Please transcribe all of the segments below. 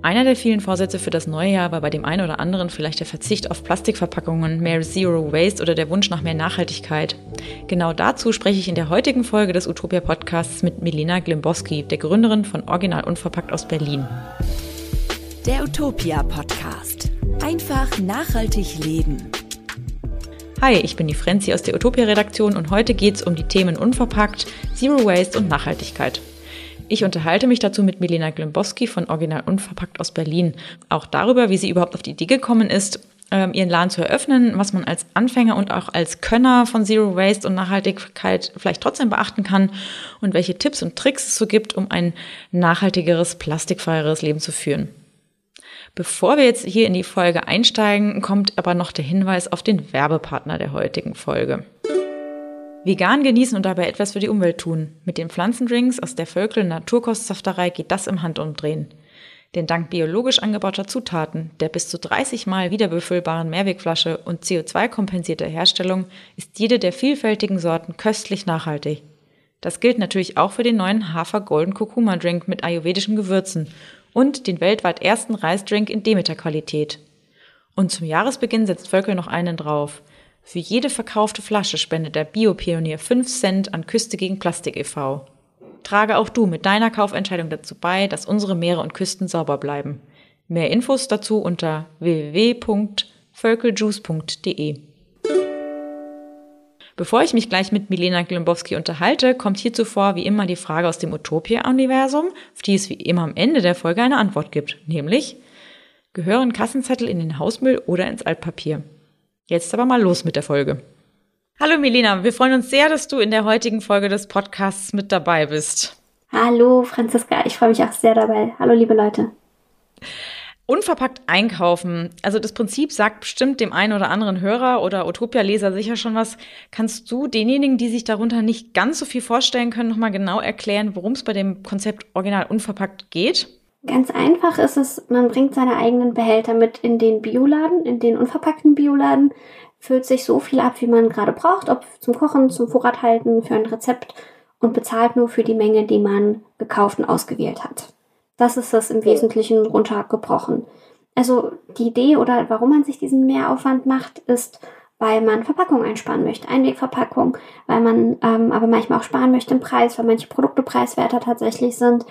Einer der vielen Vorsätze für das neue Jahr war bei dem einen oder anderen vielleicht der Verzicht auf Plastikverpackungen, mehr Zero Waste oder der Wunsch nach mehr Nachhaltigkeit. Genau dazu spreche ich in der heutigen Folge des Utopia Podcasts mit Milena Glimbowski, der Gründerin von Original Unverpackt aus Berlin. Der Utopia Podcast. Einfach nachhaltig leben. Hi, ich bin die Frenzi aus der Utopia Redaktion und heute geht es um die Themen Unverpackt, Zero Waste und Nachhaltigkeit. Ich unterhalte mich dazu mit Milena Glimbowski von Original Unverpackt aus Berlin. Auch darüber, wie sie überhaupt auf die Idee gekommen ist, ähm, ihren Laden zu eröffnen, was man als Anfänger und auch als Könner von Zero Waste und Nachhaltigkeit vielleicht trotzdem beachten kann und welche Tipps und Tricks es so gibt, um ein nachhaltigeres, plastikfreieres Leben zu führen. Bevor wir jetzt hier in die Folge einsteigen, kommt aber noch der Hinweis auf den Werbepartner der heutigen Folge. Vegan genießen und dabei etwas für die Umwelt tun. Mit den Pflanzendrinks aus der Völkel Naturkostsafterei geht das im Handumdrehen. Denn dank biologisch angebauter Zutaten, der bis zu 30 Mal wiederbefüllbaren Mehrwegflasche und CO2-kompensierter Herstellung ist jede der vielfältigen Sorten köstlich nachhaltig. Das gilt natürlich auch für den neuen Hafer Golden Kurkuma Drink mit ayurvedischen Gewürzen und den weltweit ersten Reisdrink in Demeter-Qualität. Und zum Jahresbeginn setzt Völkel noch einen drauf. Für jede verkaufte Flasche spendet der Biopionier 5 Cent an Küste gegen Plastik e.V. Trage auch du mit deiner Kaufentscheidung dazu bei, dass unsere Meere und Küsten sauber bleiben. Mehr Infos dazu unter www.völkeljuice.de. Bevor ich mich gleich mit Milena Glimbowski unterhalte, kommt hier zuvor wie immer die Frage aus dem Utopia-Universum, auf die es wie immer am Ende der Folge eine Antwort gibt, nämlich gehören Kassenzettel in den Hausmüll oder ins Altpapier? Jetzt aber mal los mit der Folge. Hallo Melina, wir freuen uns sehr, dass du in der heutigen Folge des Podcasts mit dabei bist. Hallo Franziska, ich freue mich auch sehr dabei. Hallo liebe Leute. Unverpackt einkaufen. Also das Prinzip sagt bestimmt dem einen oder anderen Hörer oder Utopia-Leser sicher schon was. Kannst du denjenigen, die sich darunter nicht ganz so viel vorstellen können, nochmal genau erklären, worum es bei dem Konzept Original Unverpackt geht? Ganz einfach ist es, man bringt seine eigenen Behälter mit in den Bioladen, in den unverpackten Bioladen, füllt sich so viel ab, wie man gerade braucht, ob zum Kochen, zum Vorrathalten, für ein Rezept und bezahlt nur für die Menge, die man gekauft und ausgewählt hat. Das ist das im Wesentlichen runtergebrochen. Also die Idee oder warum man sich diesen Mehraufwand macht, ist, weil man Verpackung einsparen möchte, Einwegverpackung, weil man ähm, aber manchmal auch sparen möchte im Preis, weil manche Produkte preiswerter tatsächlich sind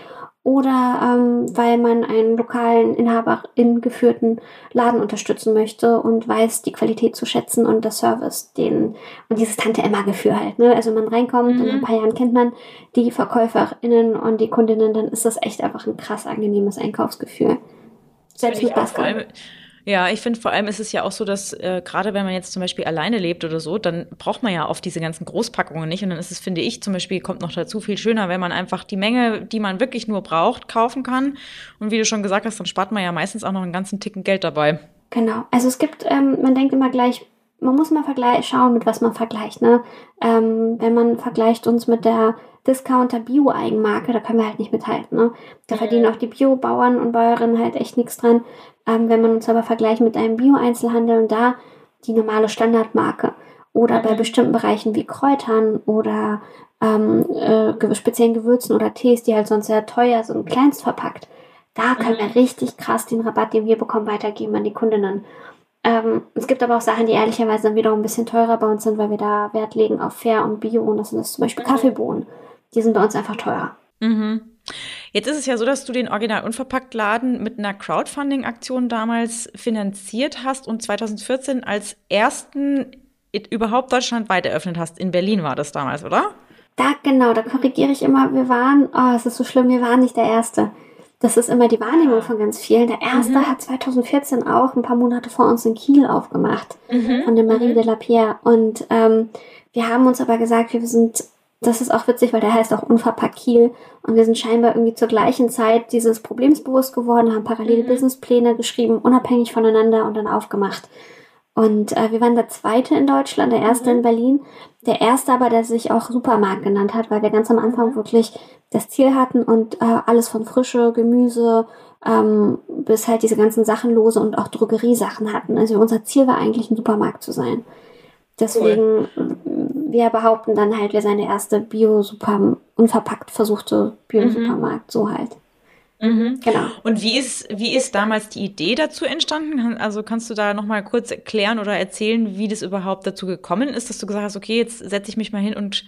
oder ähm, weil man einen lokalen Inhaberin geführten Laden unterstützen möchte und weiß, die Qualität zu schätzen und das Service, den und dieses Tante Emma Gefühl halt. Ne? Also man reinkommt mhm. und in ein paar Jahren kennt man die Verkäuferinnen und die Kundinnen, dann ist das echt einfach ein krass angenehmes Einkaufsgefühl. Selbst mit Basken. Ja, ich finde vor allem ist es ja auch so, dass äh, gerade wenn man jetzt zum Beispiel alleine lebt oder so, dann braucht man ja oft diese ganzen Großpackungen nicht. Und dann ist es, finde ich, zum Beispiel kommt noch dazu viel schöner, wenn man einfach die Menge, die man wirklich nur braucht, kaufen kann. Und wie du schon gesagt hast, dann spart man ja meistens auch noch einen ganzen Ticken Geld dabei. Genau. Also es gibt, ähm, man denkt immer gleich, man muss mal vergleich, schauen, mit was man vergleicht. Ne? Ähm, wenn man vergleicht uns mit der Discounter-Bio-Eigenmarke, da können wir halt nicht mithalten. Ne? Da verdienen auch die Bio-Bauern und Bäuerinnen halt echt nichts dran. Ähm, wenn man uns aber vergleicht mit einem Bio-Einzelhandel und da die normale Standardmarke oder bei mhm. bestimmten Bereichen wie Kräutern oder ähm, äh, speziellen Gewürzen oder Tees, die halt sonst sehr teuer sind, kleinst verpackt, da können wir mhm. richtig krass den Rabatt, den wir bekommen, weitergeben an die Kundinnen. Ähm, es gibt aber auch Sachen, die ehrlicherweise dann wiederum ein bisschen teurer bei uns sind, weil wir da Wert legen auf Fair und Bio. Und das sind zum Beispiel mhm. Kaffeebohnen. Die sind bei uns einfach teurer. Mhm. Jetzt ist es ja so, dass du den Original Unverpackt Laden mit einer Crowdfunding-Aktion damals finanziert hast und 2014 als ersten überhaupt deutschlandweit eröffnet hast. In Berlin war das damals, oder? Da, genau, da korrigiere ich immer. Wir waren, oh, es ist so schlimm, wir waren nicht der Erste. Das ist immer die Wahrnehmung von ganz vielen. Der erste mhm. hat 2014 auch ein paar Monate vor uns in Kiel aufgemacht, mhm. von der Marie mhm. de la Pierre. Und ähm, wir haben uns aber gesagt, wir sind das ist auch witzig, weil der heißt auch Unverpackt Kiel. Und wir sind scheinbar irgendwie zur gleichen Zeit dieses Problems bewusst geworden, haben parallele mhm. Businesspläne geschrieben, unabhängig voneinander und dann aufgemacht. Und äh, wir waren der zweite in Deutschland, der erste mhm. in Berlin. Der erste aber, der sich auch Supermarkt genannt hat, weil wir ganz am Anfang wirklich das Ziel hatten und äh, alles von Frische, Gemüse ähm, bis halt diese ganzen Sachenlose und auch Drogeriesachen hatten. Also unser Ziel war eigentlich ein Supermarkt zu sein. Deswegen cool wir behaupten dann halt, wir seien der erste Bio-Super, unverpackt versuchte Bio-Supermarkt, mhm. so halt. Mhm. Genau. Und wie ist, wie ist damals die Idee dazu entstanden? Also kannst du da nochmal kurz erklären oder erzählen, wie das überhaupt dazu gekommen ist, dass du gesagt hast, okay, jetzt setze ich mich mal hin und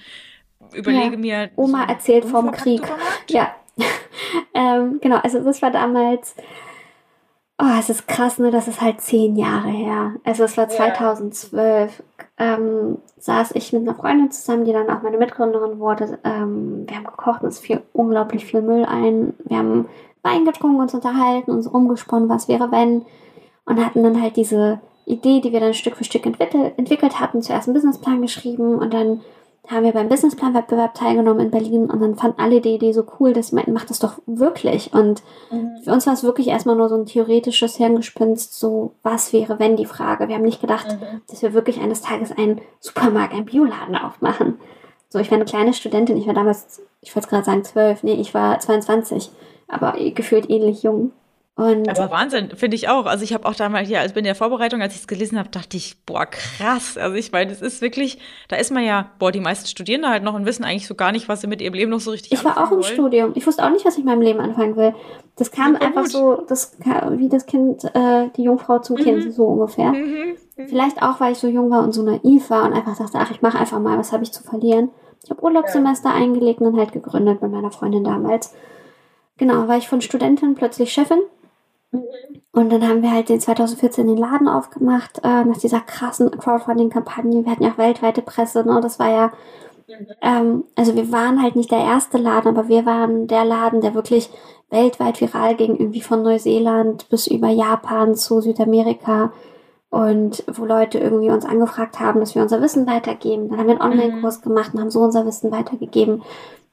überlege ja. mir. Oma erzählt vom Krieg. Ja. ähm, genau, also das war damals. Oh, es ist krass, ne? Das ist halt zehn Jahre her. Also es war 2012. Ähm, saß ich mit einer Freundin zusammen, die dann auch meine Mitgründerin wurde. Ähm, wir haben gekocht, uns fiel unglaublich viel Müll ein. Wir haben Wein getrunken, uns unterhalten, uns rumgesponnen, was wäre wenn. Und hatten dann halt diese Idee, die wir dann Stück für Stück entwickelt, entwickelt hatten, zuerst einen Businessplan geschrieben und dann haben wir beim Businessplan-Wettbewerb teilgenommen in Berlin und dann fanden alle die Idee so cool, dass sie meinten, mach das doch wirklich. Und mhm. für uns war es wirklich erstmal nur so ein theoretisches Hirngespinst, so was wäre, wenn die Frage. Wir haben nicht gedacht, mhm. dass wir wirklich eines Tages einen Supermarkt, einen Bioladen aufmachen. So, ich war eine kleine Studentin, ich war damals, ich wollte gerade sagen zwölf, nee, ich war 22, aber gefühlt ähnlich jung. Und aber Wahnsinn, finde ich auch. Also ich habe auch damals, ja, also in der Vorbereitung, als ich es gelesen habe, dachte ich, boah, krass. Also ich meine, es ist wirklich, da ist man ja, boah, die meisten studieren da halt noch und wissen eigentlich so gar nicht, was sie mit ihrem Leben noch so richtig Ich war auch im wollen. Studium. Ich wusste auch nicht, was ich in meinem Leben anfangen will. Das kam ja, einfach gut. so, das wie das Kind, äh, die Jungfrau zum mhm. Kind, so ungefähr. Mhm. Mhm. Vielleicht auch, weil ich so jung war und so naiv war und einfach dachte, ach, ich mache einfach mal, was habe ich zu verlieren. Ich habe Urlaubssemester ja. eingelegt und halt gegründet mit meiner Freundin damals. Genau, war ich von Studentin plötzlich Chefin und dann haben wir halt den 2014 den Laden aufgemacht, äh, nach dieser krassen Crowdfunding-Kampagne. Wir hatten ja auch weltweite Presse, ne? Das war ja, ähm, also wir waren halt nicht der erste Laden, aber wir waren der Laden, der wirklich weltweit viral ging, irgendwie von Neuseeland bis über Japan zu Südamerika. Und wo Leute irgendwie uns angefragt haben, dass wir unser Wissen weitergeben. Dann haben wir einen mhm. Online-Kurs gemacht und haben so unser Wissen weitergegeben.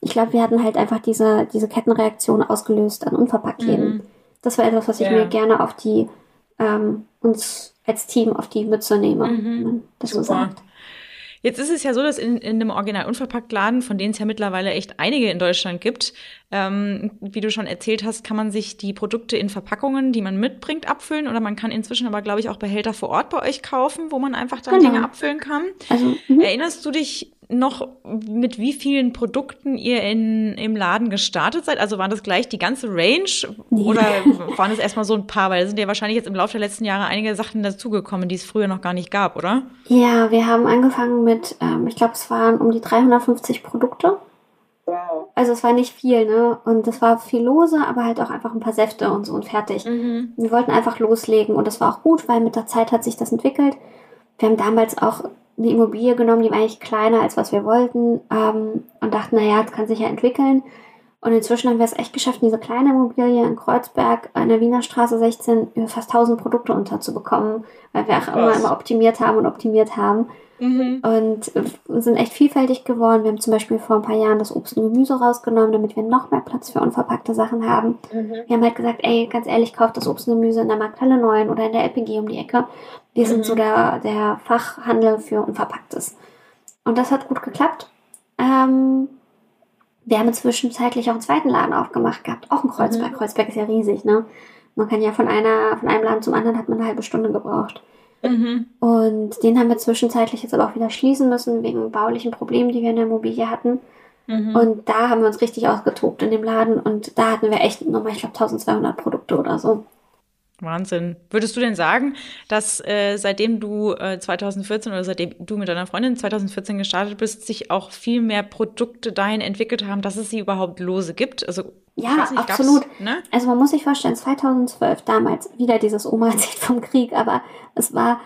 Ich glaube, wir hatten halt einfach diese, diese Kettenreaktion ausgelöst an Unverpacktläden. Mhm das war etwas, was ich ja. mir gerne auf die, ähm, uns als Team auf die Mütze nehme, mhm. man das Super. so sagt. Jetzt ist es ja so, dass in, in dem Original Unverpackt Laden, von denen es ja mittlerweile echt einige in Deutschland gibt, ähm, wie du schon erzählt hast, kann man sich die Produkte in Verpackungen, die man mitbringt, abfüllen oder man kann inzwischen aber, glaube ich, auch Behälter vor Ort bei euch kaufen, wo man einfach dann genau. Dinge abfüllen kann. Also, mhm. Erinnerst du dich noch, mit wie vielen Produkten ihr in, im Laden gestartet seid? Also waren das gleich die ganze Range oder waren es erstmal so ein paar? Weil es sind ja wahrscheinlich jetzt im Laufe der letzten Jahre einige Sachen dazugekommen, die es früher noch gar nicht gab, oder? Ja, wir haben angefangen mit, ähm, ich glaube, es waren um die 350 Produkte. Wow. Also es war nicht viel, ne? Und es war viel lose, aber halt auch einfach ein paar Säfte und so und fertig. Mhm. Wir wollten einfach loslegen und das war auch gut, weil mit der Zeit hat sich das entwickelt. Wir haben damals auch eine Immobilie genommen, die war eigentlich kleiner als was wir wollten ähm, und dachten, naja, das kann sich ja entwickeln. Und inzwischen haben wir es echt geschafft, diese kleine Immobilie in Kreuzberg an der Wiener Straße 16 über fast 1000 Produkte unterzubekommen, weil wir auch immer, immer optimiert haben und optimiert haben. Mhm. Und sind echt vielfältig geworden. Wir haben zum Beispiel vor ein paar Jahren das Obst und Gemüse rausgenommen, damit wir noch mehr Platz für unverpackte Sachen haben. Mhm. Wir haben halt gesagt, ey, ganz ehrlich, kauft das Obst und Gemüse in der Markthalle 9 oder in der LPG um die Ecke. Wir mhm. sind so der, der Fachhandel für Unverpacktes. Und das hat gut geklappt. Ähm, wir haben zwischenzeitlich auch einen zweiten Laden aufgemacht gehabt, auch in Kreuzberg. Mhm. Kreuzberg ist ja riesig, ne? Man kann ja von einer, von einem Laden zum anderen hat man eine halbe Stunde gebraucht. Mhm. Und den haben wir zwischenzeitlich jetzt aber auch wieder schließen müssen, wegen baulichen Problemen, die wir in der Immobilie hatten. Mhm. Und da haben wir uns richtig ausgetobt in dem Laden und da hatten wir echt nochmal, ich glaube, 1200 Produkte oder so. Wahnsinn. Würdest du denn sagen, dass äh, seitdem du äh, 2014 oder seitdem du mit deiner Freundin 2014 gestartet bist, sich auch viel mehr Produkte dahin entwickelt haben, dass es sie überhaupt lose gibt? Also ja, nicht, absolut. Ne? Also man muss sich vorstellen, 2012 damals wieder dieses Oma erzählt vom Krieg, aber es war,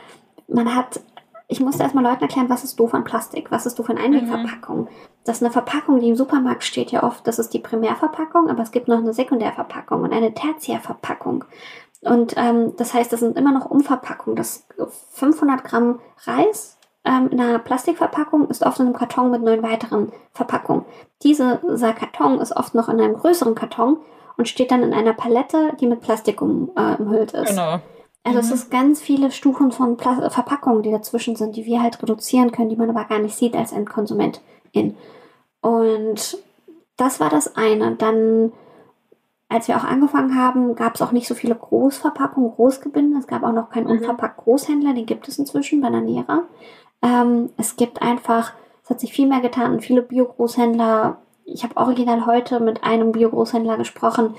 man hat, ich musste erstmal Leuten erklären, was ist doof an Plastik, was ist doof an Einwegverpackung. Mhm. Das ist eine Verpackung, die im Supermarkt steht ja oft, das ist die Primärverpackung, aber es gibt noch eine Sekundärverpackung und eine Tertiärverpackung. Und ähm, das heißt, das sind immer noch Umverpackungen. Das 500 Gramm Reis ähm, in einer Plastikverpackung ist oft in einem Karton mit neun weiteren Verpackungen. Dieser Karton ist oft noch in einem größeren Karton und steht dann in einer Palette, die mit Plastik um, äh, umhüllt ist. Genau. Also mhm. es ist ganz viele Stufen von Pla Verpackungen, die dazwischen sind, die wir halt reduzieren können, die man aber gar nicht sieht als Endkonsumentin. Und das war das eine. Dann als wir auch angefangen haben, gab es auch nicht so viele Großverpackungen, Großgebinde. Es gab auch noch keinen mhm. unverpackt Großhändler, den gibt es inzwischen, Bananera. Ähm, es gibt einfach, es hat sich viel mehr getan und viele Bio-Großhändler. Ich habe original heute mit einem Bio-Großhändler gesprochen,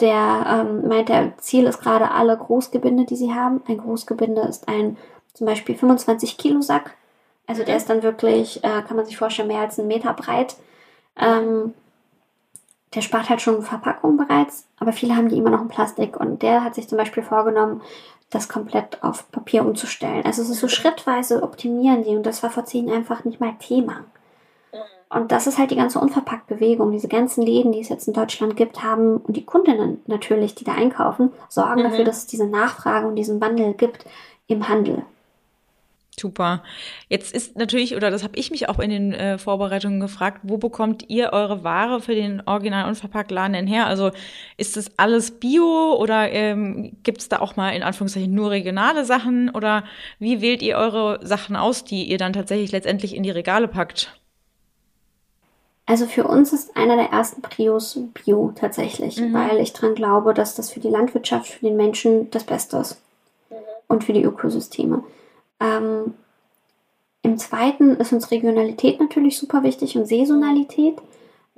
der ähm, meint, der Ziel ist gerade alle Großgebinde, die sie haben. Ein Großgebinde ist ein zum Beispiel 25 Kilo Sack. Also der ist dann wirklich, äh, kann man sich vorstellen, mehr als einen Meter breit. Ähm, der spart halt schon Verpackung bereits, aber viele haben die immer noch in Plastik und der hat sich zum Beispiel vorgenommen, das komplett auf Papier umzustellen. Also es ist so schrittweise optimieren die und das war vor zehn einfach nicht mal Thema. Und das ist halt die ganze Unverpackt-Bewegung. Diese ganzen Läden, die es jetzt in Deutschland gibt, haben, und die Kundinnen natürlich, die da einkaufen, sorgen mhm. dafür, dass es diese Nachfrage und diesen Wandel gibt im Handel. Super. Jetzt ist natürlich, oder das habe ich mich auch in den äh, Vorbereitungen gefragt, wo bekommt ihr eure Ware für den Original Unverpackt Laden denn her? Also ist das alles Bio oder ähm, gibt es da auch mal in Anführungszeichen nur regionale Sachen? Oder wie wählt ihr eure Sachen aus, die ihr dann tatsächlich letztendlich in die Regale packt? Also für uns ist einer der ersten Prios Bio tatsächlich, mhm. weil ich dran glaube, dass das für die Landwirtschaft, für den Menschen das Beste ist. Mhm. Und für die Ökosysteme. Ähm, Im zweiten ist uns Regionalität natürlich super wichtig und Saisonalität,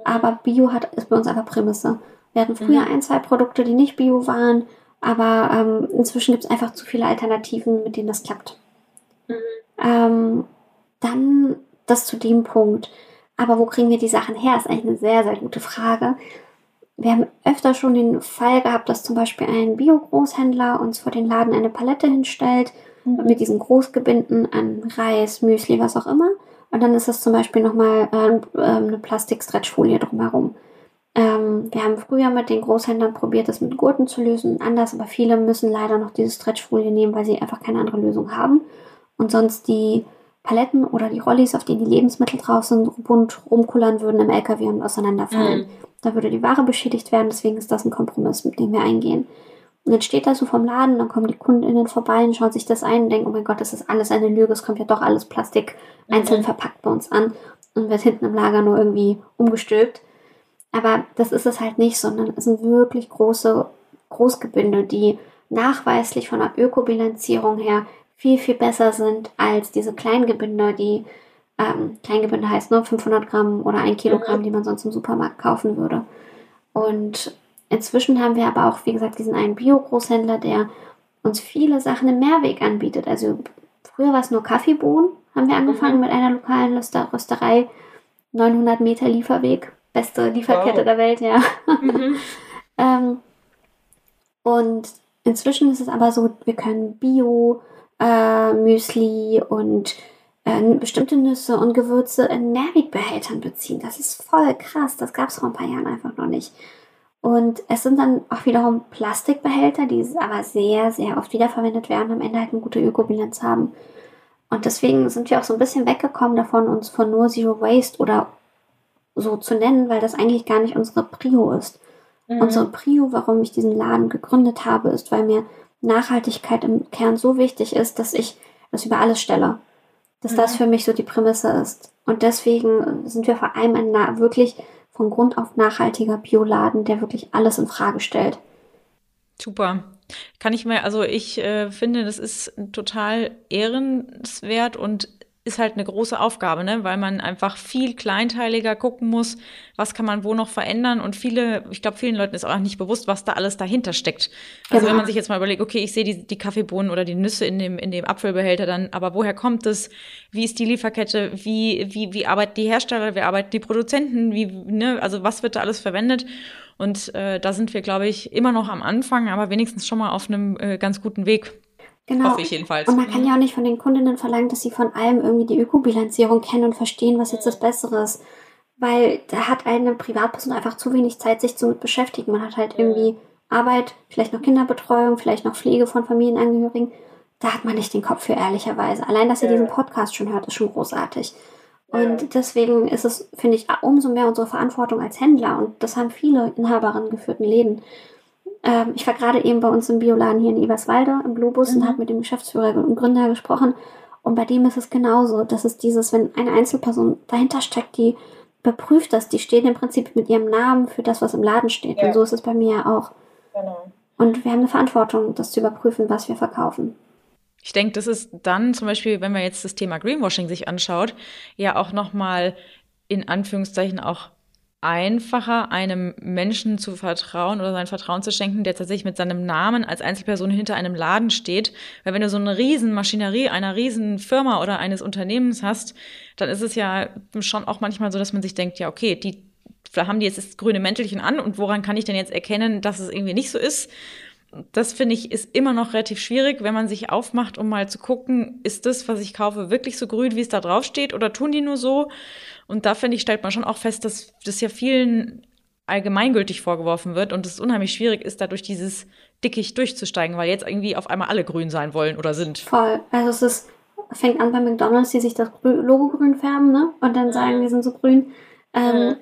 aber Bio hat, ist bei uns einfach Prämisse. Wir hatten früher mhm. ein, zwei Produkte, die nicht Bio waren, aber ähm, inzwischen gibt es einfach zu viele Alternativen, mit denen das klappt. Mhm. Ähm, dann das zu dem Punkt. Aber wo kriegen wir die Sachen her, ist eigentlich eine sehr, sehr gute Frage. Wir haben öfter schon den Fall gehabt, dass zum Beispiel ein Bio-Großhändler uns vor den Laden eine Palette hinstellt mhm. Mit diesen Großgebinden an Reis, Müsli, was auch immer. Und dann ist das zum Beispiel nochmal äh, eine Plastik-Stretchfolie drumherum. Ähm, wir haben früher mit den Großhändlern probiert, das mit Gurten zu lösen, anders, aber viele müssen leider noch diese Stretchfolie nehmen, weil sie einfach keine andere Lösung haben. Und sonst die Paletten oder die Rollis, auf denen die Lebensmittel drauf sind, bunt rumkullern würden im LKW und auseinanderfallen. Mhm. Da würde die Ware beschädigt werden, deswegen ist das ein Kompromiss, mit dem wir eingehen. Und dann steht das so vom Laden, dann kommen die KundInnen vorbei und schauen sich das ein und denken, oh mein Gott, das ist alles eine Lüge, es kommt ja doch alles Plastik einzeln mhm. verpackt bei uns an und wird hinten im Lager nur irgendwie umgestülpt. Aber das ist es halt nicht, sondern es sind wirklich große Großgebinde, die nachweislich von der Ökobilanzierung her viel, viel besser sind als diese Kleingebinde, die ähm, Kleingebinde heißt nur 500 Gramm oder ein Kilogramm, mhm. die man sonst im Supermarkt kaufen würde. Und Inzwischen haben wir aber auch, wie gesagt, diesen einen Bio-Großhändler, der uns viele Sachen im Mehrweg anbietet. Also früher war es nur Kaffeebohnen, haben wir angefangen mhm. mit einer lokalen Rösterei. 900 Meter Lieferweg, beste Lieferkette wow. der Welt, ja. Mhm. ähm, und inzwischen ist es aber so, wir können Bio, äh, Müsli und äh, bestimmte Nüsse und Gewürze in Mehrwegbehältern beziehen. Das ist voll krass. Das gab es vor ein paar Jahren einfach noch nicht. Und es sind dann auch wiederum Plastikbehälter, die aber sehr, sehr oft wiederverwendet werden, am Ende halt eine gute Ökobilanz haben. Und deswegen sind wir auch so ein bisschen weggekommen davon, uns von nur Zero Waste oder so zu nennen, weil das eigentlich gar nicht unsere Prio ist. Mhm. Unsere Prio, warum ich diesen Laden gegründet habe, ist, weil mir Nachhaltigkeit im Kern so wichtig ist, dass ich das über alles stelle. Dass mhm. das für mich so die Prämisse ist. Und deswegen sind wir vor allem ein wirklich von Grund auf nachhaltiger Bioladen, der wirklich alles in Frage stellt. Super. Kann ich mir, also ich äh, finde, das ist total ehrenswert und ist halt eine große Aufgabe, ne? weil man einfach viel kleinteiliger gucken muss, was kann man wo noch verändern. Und viele, ich glaube, vielen Leuten ist auch nicht bewusst, was da alles dahinter steckt. Also genau. wenn man sich jetzt mal überlegt, okay, ich sehe die, die Kaffeebohnen oder die Nüsse in dem, in dem Apfelbehälter dann, aber woher kommt es? Wie ist die Lieferkette? Wie, wie, wie arbeiten die Hersteller? Wie arbeiten die Produzenten? Wie, ne? Also was wird da alles verwendet? Und äh, da sind wir, glaube ich, immer noch am Anfang, aber wenigstens schon mal auf einem äh, ganz guten Weg. Genau. Hoffe ich jedenfalls. Und man kann ja auch nicht von den Kundinnen verlangen, dass sie von allem irgendwie die Ökobilanzierung kennen und verstehen, was jetzt das Bessere ist. Weil da hat eine Privatperson einfach zu wenig Zeit, sich zu beschäftigen. Man hat halt irgendwie Arbeit, vielleicht noch Kinderbetreuung, vielleicht noch Pflege von Familienangehörigen. Da hat man nicht den Kopf für, ehrlicherweise. Allein, dass ihr diesen Podcast schon hört, ist schon großartig. Und deswegen ist es, finde ich, umso mehr unsere Verantwortung als Händler. Und das haben viele Inhaberinnen geführten Läden. Ähm, ich war gerade eben bei uns im Bioladen hier in Eberswalde im Globus mhm. und habe mit dem Geschäftsführer und Gründer gesprochen. Und bei dem ist es genauso. Das ist dieses, wenn eine Einzelperson dahinter steckt, die überprüft das, die steht im Prinzip mit ihrem Namen für das, was im Laden steht. Ja. Und so ist es bei mir ja auch. Genau. Und wir haben eine Verantwortung, das zu überprüfen, was wir verkaufen. Ich denke, das ist dann zum Beispiel, wenn man jetzt das Thema Greenwashing sich anschaut, ja auch nochmal in Anführungszeichen auch einfacher, einem Menschen zu vertrauen oder sein Vertrauen zu schenken, der tatsächlich mit seinem Namen als Einzelperson hinter einem Laden steht. Weil wenn du so eine riesen Maschinerie einer riesen Firma oder eines Unternehmens hast, dann ist es ja schon auch manchmal so, dass man sich denkt, ja, okay, die da haben die jetzt das grüne Mäntelchen an und woran kann ich denn jetzt erkennen, dass es irgendwie nicht so ist? Das finde ich ist immer noch relativ schwierig, wenn man sich aufmacht, um mal zu gucken, ist das, was ich kaufe, wirklich so grün, wie es da drauf steht, oder tun die nur so? Und da finde ich, stellt man schon auch fest, dass das ja vielen allgemeingültig vorgeworfen wird und es unheimlich schwierig ist, da durch dieses Dickicht durchzusteigen, weil jetzt irgendwie auf einmal alle grün sein wollen oder sind. Voll. Also es ist, fängt an bei McDonalds, die sich das Logo grün färben, ne? Und dann sagen, wir sind so grün. Ähm, mhm.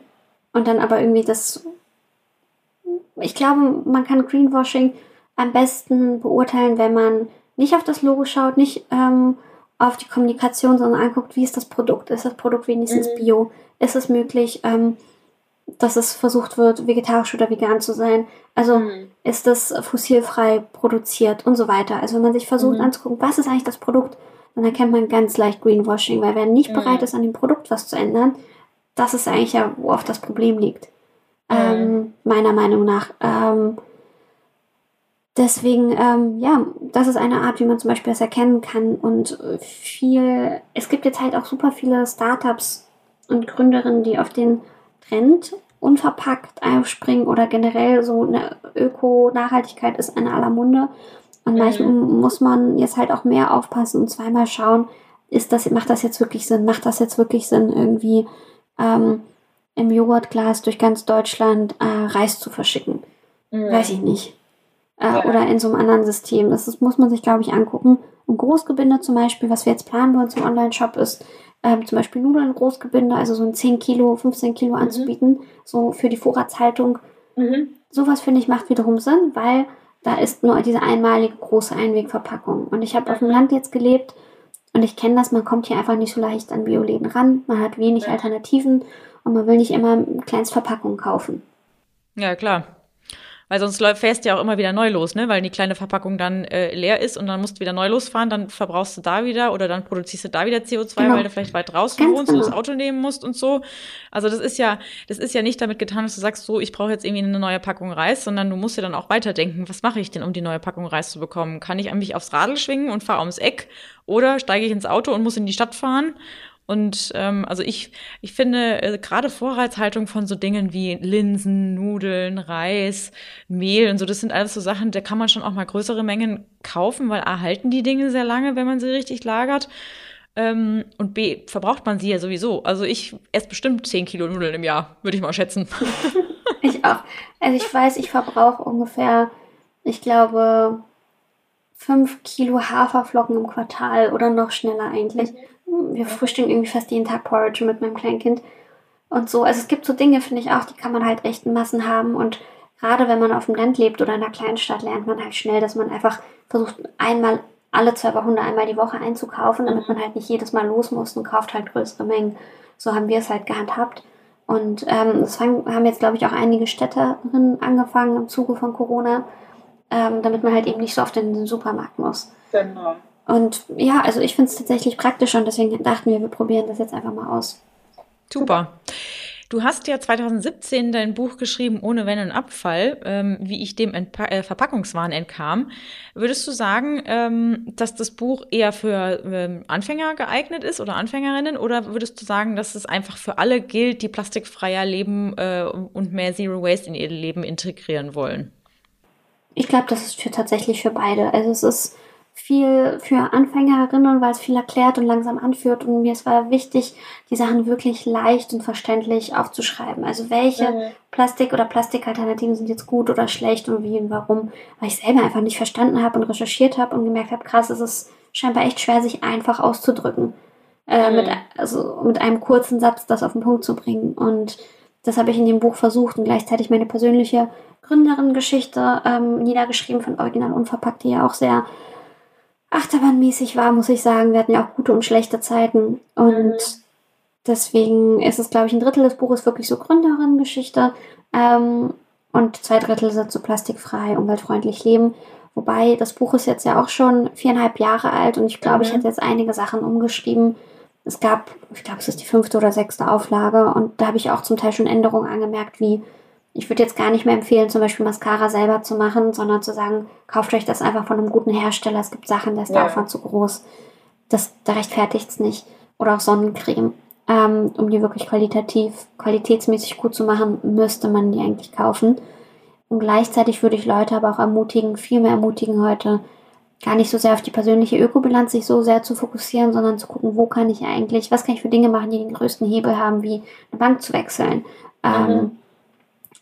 Und dann aber irgendwie das. Ich glaube, man kann Greenwashing am besten beurteilen, wenn man nicht auf das Logo schaut, nicht ähm, auf die Kommunikation, sondern anguckt, wie ist das Produkt? Ist das Produkt wenigstens mhm. bio? Ist es möglich, ähm, dass es versucht wird, vegetarisch oder vegan zu sein? Also mhm. ist das fossilfrei produziert und so weiter. Also wenn man sich versucht mhm. anzugucken, was ist eigentlich das Produkt, dann erkennt man ganz leicht Greenwashing, weil wer nicht mhm. bereit ist, an dem Produkt was zu ändern, das ist eigentlich ja, wo oft das Problem liegt. Mhm. Ähm, meiner Meinung nach. Ähm, deswegen, ähm, ja, das ist eine Art, wie man zum Beispiel das erkennen kann. Und viel, es gibt jetzt halt auch super viele Startups und Gründerinnen, die auf den Trend unverpackt aufspringen oder generell so eine Öko-Nachhaltigkeit ist in aller Munde. Und mhm. manchmal muss man jetzt halt auch mehr aufpassen und zweimal schauen, ist das, macht das jetzt wirklich Sinn? Macht das jetzt wirklich Sinn, irgendwie ähm, im Joghurtglas durch ganz Deutschland äh, Reis zu verschicken. Mhm. Weiß ich nicht. Äh. Oder in so einem anderen System. Das, das muss man sich, glaube ich, angucken. Und Großgebinde zum Beispiel, was wir jetzt planen bei uns im Online-Shop ist, ähm, zum Beispiel Nudeln Großgebinde, also so ein 10 Kilo, 15 Kilo mhm. anzubieten, so für die Vorratshaltung. Mhm. Sowas finde ich macht wiederum Sinn, weil da ist nur diese einmalige große Einwegverpackung. Und ich habe auf dem Land jetzt gelebt und ich kenne das, man kommt hier einfach nicht so leicht an Bioläden ran. Man hat wenig Alternativen und man will nicht immer Kleinstverpackungen kaufen. Ja, klar. Weil sonst fährst du ja auch immer wieder neu los, ne? Weil die kleine Verpackung dann äh, leer ist und dann musst du wieder neu losfahren, dann verbrauchst du da wieder oder dann produzierst du da wieder CO2, genau. weil du vielleicht weit draußen Ganz wohnst genau. und das Auto nehmen musst und so. Also das ist ja, das ist ja nicht damit getan, dass du sagst, so, ich brauche jetzt irgendwie eine neue Packung Reis, sondern du musst ja dann auch weiterdenken, was mache ich denn, um die neue Packung Reis zu bekommen? Kann ich mich aufs Radl schwingen und fahre ums Eck oder steige ich ins Auto und muss in die Stadt fahren? Und ähm, also ich, ich finde äh, gerade Vorratshaltung von so Dingen wie Linsen, Nudeln, Reis, Mehl und so, das sind alles so Sachen, da kann man schon auch mal größere Mengen kaufen, weil A halten die Dinge sehr lange, wenn man sie richtig lagert. Ähm, und B verbraucht man sie ja sowieso. Also ich esse bestimmt 10 Kilo Nudeln im Jahr, würde ich mal schätzen. ich auch. Also ich weiß, ich verbrauche ungefähr, ich glaube, 5 Kilo Haferflocken im Quartal oder noch schneller eigentlich. Wir frühstücken irgendwie fast jeden Tag Porridge mit meinem Kleinkind. Und so, also es gibt so Dinge, finde ich auch, die kann man halt echt in Massen haben. Und gerade wenn man auf dem Land lebt oder in einer kleinen Stadt, lernt man halt schnell, dass man einfach versucht, einmal alle zwei Wochen einmal die Woche einzukaufen, damit man halt nicht jedes Mal los muss und kauft halt größere Mengen. So haben wir es halt gehandhabt. Und ähm, das haben jetzt, glaube ich, auch einige Städterinnen angefangen im Zuge von Corona, ähm, damit man halt eben nicht so oft in den Supermarkt muss. Genau. Und ja, also ich finde es tatsächlich praktisch und deswegen dachten wir, wir probieren das jetzt einfach mal aus. Super. Du hast ja 2017 dein Buch geschrieben, Ohne Wenn und Abfall, ähm, wie ich dem Entpa äh, Verpackungswahn entkam. Würdest du sagen, ähm, dass das Buch eher für ähm, Anfänger geeignet ist oder Anfängerinnen? Oder würdest du sagen, dass es einfach für alle gilt, die plastikfreier leben äh, und mehr Zero Waste in ihr Leben integrieren wollen? Ich glaube, das ist für tatsächlich für beide. Also es ist viel für Anfängerinnen, weil es viel erklärt und langsam anführt. Und mir es war wichtig, die Sachen wirklich leicht und verständlich aufzuschreiben. Also welche mhm. Plastik- oder Plastikalternativen sind jetzt gut oder schlecht und wie und warum. Weil ich selber einfach nicht verstanden habe und recherchiert habe und gemerkt habe, krass, es ist scheinbar echt schwer, sich einfach auszudrücken. Äh, mhm. mit, also mit einem kurzen Satz das auf den Punkt zu bringen. Und das habe ich in dem Buch versucht und gleichzeitig meine persönliche Gründerin-Geschichte ähm, niedergeschrieben von Original Unverpackt, die ja auch sehr achterbahnmäßig war, muss ich sagen. Wir hatten ja auch gute und schlechte Zeiten. Und mhm. deswegen ist es, glaube ich, ein Drittel des Buches wirklich so Gründerin-Geschichte. Ähm, und zwei Drittel sind so plastikfrei, umweltfreundlich leben. Wobei das Buch ist jetzt ja auch schon viereinhalb Jahre alt und ich glaube, mhm. ich hätte jetzt einige Sachen umgeschrieben, Es gab, ich glaube, es ist die fünfte oder sechste Auflage und da habe ich auch zum Teil schon Änderungen angemerkt, wie ich würde jetzt gar nicht mehr empfehlen, zum Beispiel Mascara selber zu machen, sondern zu sagen, kauft euch das einfach von einem guten Hersteller. Es gibt Sachen, da ist der ja. Aufwand zu groß. Das, da rechtfertigt es nicht. Oder auch Sonnencreme. Ähm, um die wirklich qualitativ, qualitätsmäßig gut zu machen, müsste man die eigentlich kaufen. Und gleichzeitig würde ich Leute aber auch ermutigen, viel mehr ermutigen heute, gar nicht so sehr auf die persönliche Ökobilanz sich so sehr zu fokussieren, sondern zu gucken, wo kann ich eigentlich, was kann ich für Dinge machen, die den größten Hebel haben, wie eine Bank zu wechseln. Ähm, mhm. Ähm,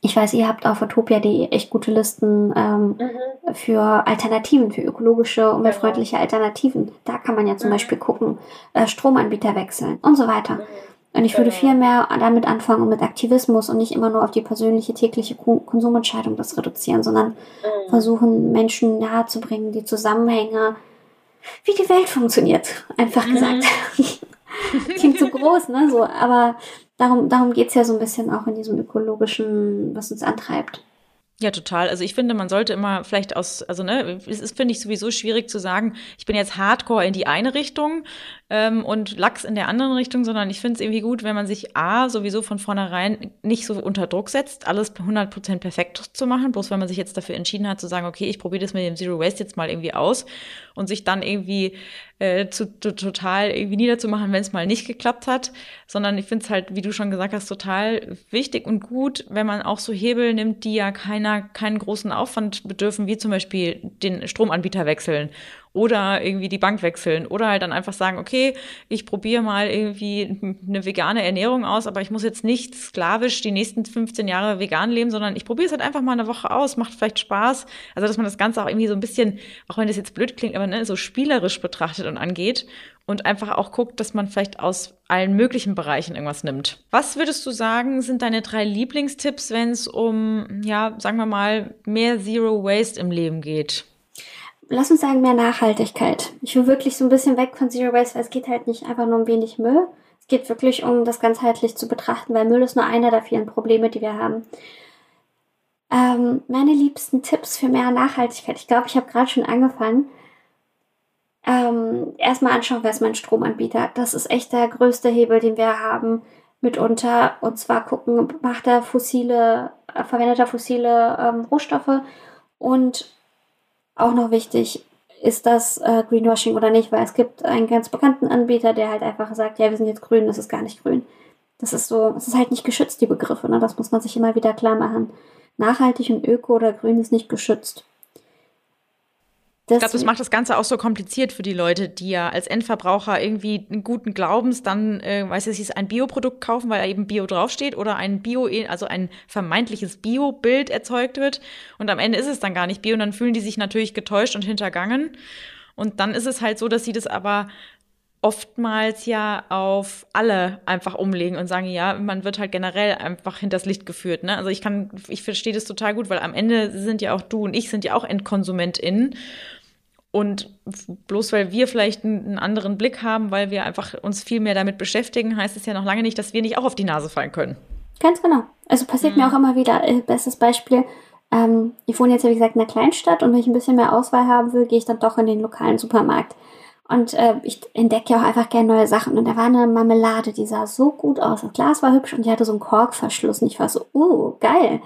ich weiß, ihr habt auf utopia.de echt gute Listen ähm, mhm. für Alternativen, für ökologische, umweltfreundliche Alternativen. Da kann man ja zum mhm. Beispiel gucken, äh, Stromanbieter wechseln und so weiter. Mhm. Und ich würde genau. viel mehr damit anfangen und mit Aktivismus und nicht immer nur auf die persönliche tägliche Konsumentscheidung das reduzieren, sondern mhm. versuchen, Menschen nahezubringen, die Zusammenhänge, wie die Welt funktioniert, einfach mhm. gesagt. Klingt so groß, ne? So, aber darum, darum geht es ja so ein bisschen auch in diesem ökologischen, was uns antreibt. Ja, total. Also ich finde, man sollte immer vielleicht aus, also ne, es ist, finde ich, sowieso schwierig zu sagen, ich bin jetzt hardcore in die eine Richtung ähm, und Lachs in der anderen Richtung, sondern ich finde es irgendwie gut, wenn man sich A, sowieso von vornherein nicht so unter Druck setzt, alles 100% perfekt zu machen, bloß wenn man sich jetzt dafür entschieden hat zu sagen, okay, ich probiere das mit dem Zero Waste jetzt mal irgendwie aus und sich dann irgendwie äh, zu, zu, total irgendwie niederzumachen, wenn es mal nicht geklappt hat, sondern ich finde es halt, wie du schon gesagt hast, total wichtig und gut, wenn man auch so Hebel nimmt, die ja keiner, keinen großen Aufwand bedürfen, wie zum Beispiel den Stromanbieter wechseln oder irgendwie die Bank wechseln oder halt dann einfach sagen, okay, ich probiere mal irgendwie eine vegane Ernährung aus, aber ich muss jetzt nicht sklavisch die nächsten 15 Jahre vegan leben, sondern ich probiere es halt einfach mal eine Woche aus, macht vielleicht Spaß. Also, dass man das Ganze auch irgendwie so ein bisschen, auch wenn das jetzt blöd klingt, aber ne, so spielerisch betrachtet und angeht und einfach auch guckt, dass man vielleicht aus allen möglichen Bereichen irgendwas nimmt. Was würdest du sagen, sind deine drei Lieblingstipps, wenn es um, ja, sagen wir mal, mehr Zero Waste im Leben geht? Lass uns sagen, mehr Nachhaltigkeit. Ich will wirklich so ein bisschen weg von Zero Waste, weil es geht halt nicht einfach nur um wenig Müll. Es geht wirklich um das ganzheitlich zu betrachten, weil Müll ist nur einer der vielen Probleme, die wir haben. Ähm, meine liebsten Tipps für mehr Nachhaltigkeit. Ich glaube, ich habe gerade schon angefangen. Ähm, erstmal anschauen, wer ist mein Stromanbieter. Das ist echt der größte Hebel, den wir haben mitunter. Und zwar gucken, macht er fossile, äh, verwendet er fossile ähm, Rohstoffe und auch noch wichtig, ist das äh, Greenwashing oder nicht, weil es gibt einen ganz bekannten Anbieter, der halt einfach sagt, ja, wir sind jetzt grün, das ist gar nicht grün. Das ist so, es ist halt nicht geschützt, die Begriffe, ne? Das muss man sich immer wieder klar machen. Nachhaltig und öko oder grün ist nicht geschützt. Ich glaube, das macht das Ganze auch so kompliziert für die Leute, die ja als Endverbraucher irgendwie einen guten Glaubens dann, äh, weiß ich, ein Bioprodukt kaufen, weil da eben Bio draufsteht oder ein Bio, also ein vermeintliches Bio-Bild erzeugt wird. Und am Ende ist es dann gar nicht Bio und dann fühlen die sich natürlich getäuscht und hintergangen. Und dann ist es halt so, dass sie das aber oftmals ja auf alle einfach umlegen und sagen, ja, man wird halt generell einfach hinters Licht geführt. Ne? Also ich kann, ich verstehe das total gut, weil am Ende sind ja auch du und ich sind ja auch EndkonsumentInnen. Und bloß weil wir vielleicht einen anderen Blick haben, weil wir einfach uns viel mehr damit beschäftigen, heißt es ja noch lange nicht, dass wir nicht auch auf die Nase fallen können. Ganz genau. Also passiert mhm. mir auch immer wieder. Äh, bestes Beispiel. Ähm, ich wohne jetzt, wie gesagt, in einer Kleinstadt und wenn ich ein bisschen mehr Auswahl haben will, gehe ich dann doch in den lokalen Supermarkt. Und äh, ich entdecke ja auch einfach gerne neue Sachen. Und da war eine Marmelade, die sah so gut aus. Das Glas war hübsch und die hatte so einen Korkverschluss. Und ich war so, uh, geil.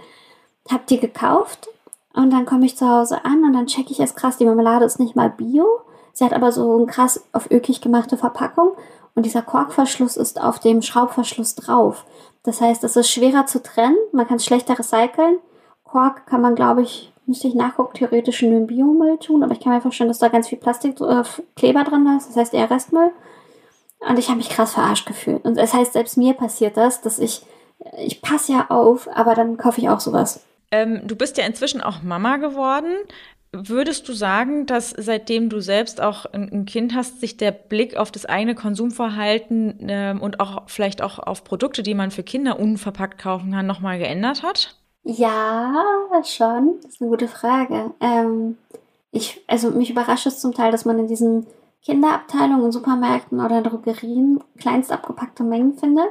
Hab die gekauft und dann komme ich zu Hause an und dann checke ich es krass, die Marmelade ist nicht mal bio. Sie hat aber so eine krass auf ökig gemachte Verpackung. Und dieser Korkverschluss ist auf dem Schraubverschluss drauf. Das heißt, es ist schwerer zu trennen. Man kann es schlechter recyceln. Kork kann man, glaube ich, müsste ich nachgucken, theoretisch in den Biomüll tun, aber ich kann mir vorstellen, dass da ganz viel Plastikkleber äh, dran ist, das heißt eher Restmüll. Und ich habe mich krass verarscht gefühlt. Und das heißt, selbst mir passiert das, dass ich, ich passe ja auf, aber dann kaufe ich auch sowas. Ähm, du bist ja inzwischen auch Mama geworden. Würdest du sagen, dass seitdem du selbst auch ein Kind hast, sich der Blick auf das eigene Konsumverhalten ähm, und auch vielleicht auch auf Produkte, die man für Kinder unverpackt kaufen kann, nochmal geändert hat? Ja, schon. Das ist eine gute Frage. Ähm, ich, also mich überrascht es zum Teil, dass man in diesen Kinderabteilungen in Supermärkten oder in Drogerien kleinst abgepackte Mengen findet,